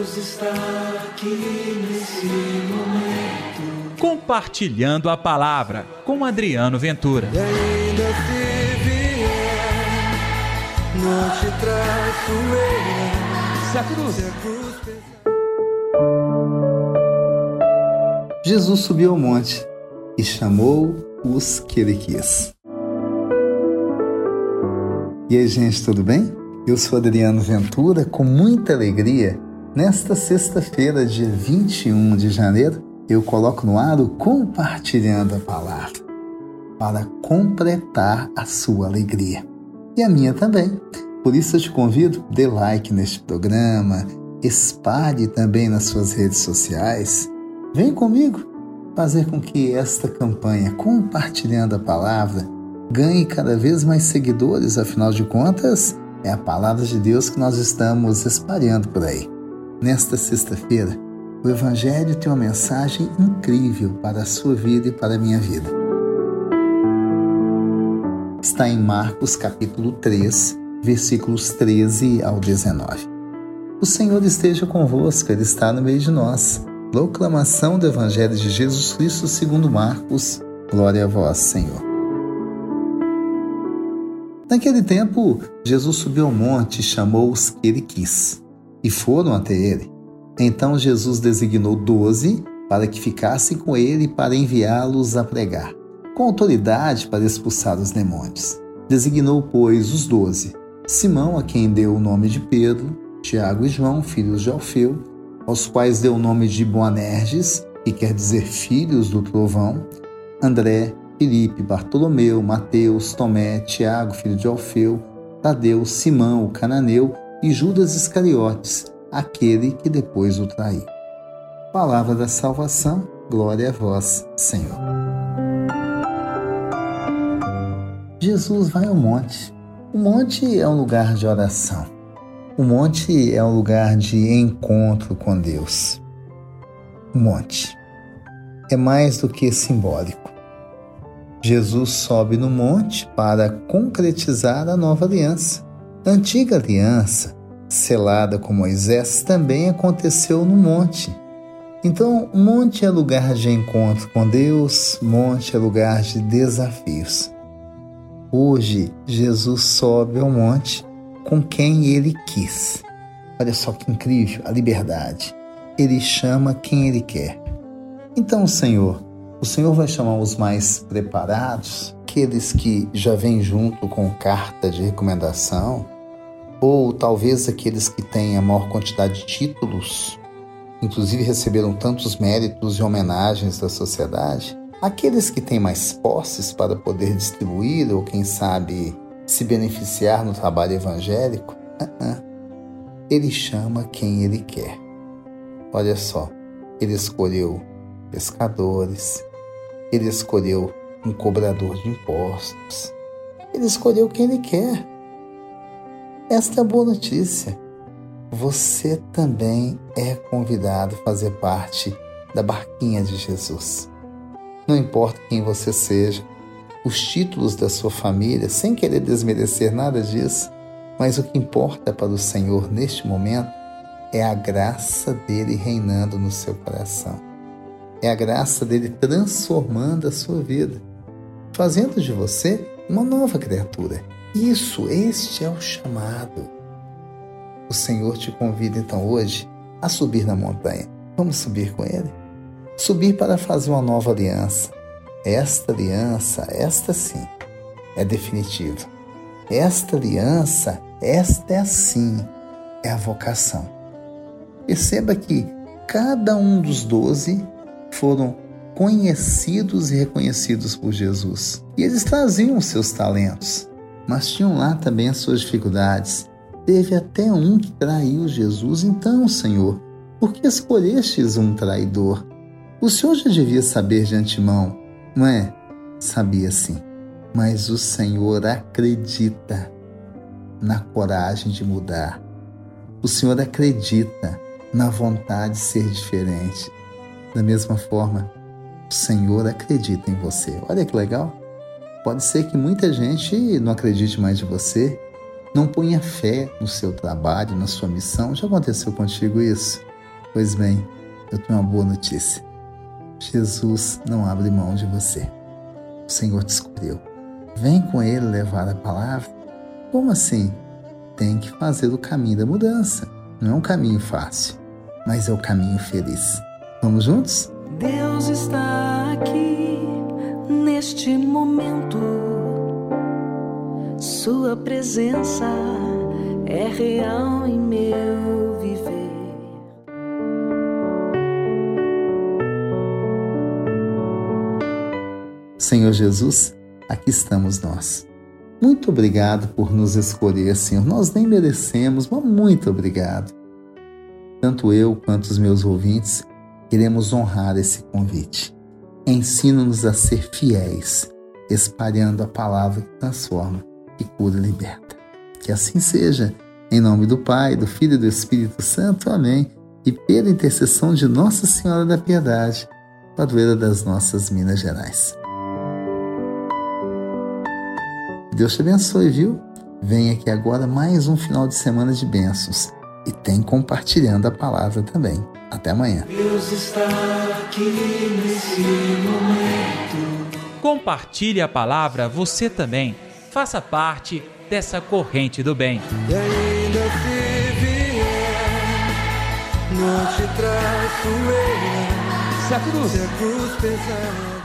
Deus está aqui nesse momento. Compartilhando a palavra com Adriano Ventura. E ainda se vier, não te traço eu. Se a cruz. Se a cruz pesar. Jesus subiu ao monte e chamou os que ele quis. E aí, gente, tudo bem? Eu sou Adriano Ventura, com muita alegria. Nesta sexta-feira, dia 21 de janeiro, eu coloco no ar o Compartilhando a Palavra, para completar a sua alegria. E a minha também. Por isso eu te convido, dê like neste programa, espalhe também nas suas redes sociais. Vem comigo fazer com que esta campanha Compartilhando a Palavra ganhe cada vez mais seguidores, afinal de contas, é a palavra de Deus que nós estamos espalhando por aí. Nesta sexta-feira, o Evangelho tem uma mensagem incrível para a sua vida e para a minha vida. Está em Marcos capítulo 3, versículos 13 ao 19. O Senhor esteja convosco, Ele está no meio de nós. Proclamação do Evangelho de Jesus Cristo segundo Marcos. Glória a vós, Senhor. Naquele tempo, Jesus subiu ao monte e chamou os que ele quis, e foram até ele. Então Jesus designou doze para que ficassem com ele para enviá-los a pregar, com autoridade para expulsar os demônios. Designou, pois, os doze: Simão, a quem deu o nome de Pedro, Tiago e João, filhos de Alfeu, aos quais deu o nome de Boanerges, que quer dizer filhos do trovão, André, Filipe, Bartolomeu, Mateus, Tomé, Tiago, filho de Alfeu, Tadeu, Simão, o cananeu e Judas Iscariotes, aquele que depois o traiu. Palavra da salvação, glória a vós, Senhor. Jesus vai ao monte. O monte é um lugar de oração. O monte é um lugar de encontro com Deus. O monte é mais do que simbólico. Jesus sobe no monte para concretizar a nova aliança. A antiga aliança, selada com Moisés, também aconteceu no monte. Então, monte é lugar de encontro com Deus, monte é lugar de desafios. Hoje, Jesus sobe ao monte com quem ele quis. Olha só que incrível a liberdade. Ele chama quem ele quer. Então, Senhor, o Senhor vai chamar os mais preparados, aqueles que já vêm junto com carta de recomendação, ou talvez aqueles que têm a maior quantidade de títulos, inclusive receberam tantos méritos e homenagens da sociedade, aqueles que têm mais posses para poder distribuir ou, quem sabe, se beneficiar no trabalho evangélico, uh -uh. ele chama quem ele quer. Olha só, ele escolheu pescadores, ele escolheu um cobrador de impostos. Ele escolheu quem ele quer. Esta é a boa notícia. Você também é convidado a fazer parte da barquinha de Jesus. Não importa quem você seja, os títulos da sua família, sem querer desmerecer nada disso, mas o que importa para o Senhor neste momento é a graça dele reinando no seu coração. É a graça dele transformando a sua vida, fazendo de você uma nova criatura. Isso, este é o chamado. O Senhor te convida então hoje a subir na montanha. Vamos subir com Ele? Subir para fazer uma nova aliança. Esta aliança, esta sim, é definitiva. Esta aliança, esta é assim, é a vocação. Perceba que cada um dos doze foram conhecidos e reconhecidos por Jesus. E eles traziam os seus talentos, mas tinham lá também as suas dificuldades. Teve até um que traiu Jesus. Então, Senhor, por que escolhestes um traidor? O Senhor já devia saber de antemão, não é? Sabia sim. Mas o Senhor acredita na coragem de mudar. O Senhor acredita na vontade de ser diferente. Da mesma forma, o Senhor acredita em você. Olha que legal. Pode ser que muita gente não acredite mais em você, não ponha fé no seu trabalho, na sua missão. Já aconteceu contigo isso? Pois bem, eu tenho uma boa notícia. Jesus não abre mão de você. O Senhor te escolheu. Vem com Ele levar a palavra. Como assim? Tem que fazer o caminho da mudança. Não é um caminho fácil, mas é o caminho feliz. Vamos juntos? Deus está aqui neste momento. Sua presença é real em meu viver. Senhor Jesus, aqui estamos nós. Muito obrigado por nos escolher, Senhor. Nós nem merecemos, mas muito obrigado. Tanto eu quanto os meus ouvintes queremos honrar esse convite. Ensina-nos a ser fiéis, espalhando a palavra que transforma, que cura e liberta. Que assim seja. Em nome do Pai, do Filho e do Espírito Santo. Amém. E pela intercessão de Nossa Senhora da Piedade, padroeira das nossas Minas Gerais. Deus te abençoe, viu? Vem aqui agora mais um final de semana de bênçãos e tem compartilhando a palavra também. Até amanhã. Deus está aqui nesse momento. Compartilhe a palavra você também. Faça parte dessa corrente do bem. E ainda se vier, não te traço eu. Se a cruz Se a cruz pesar.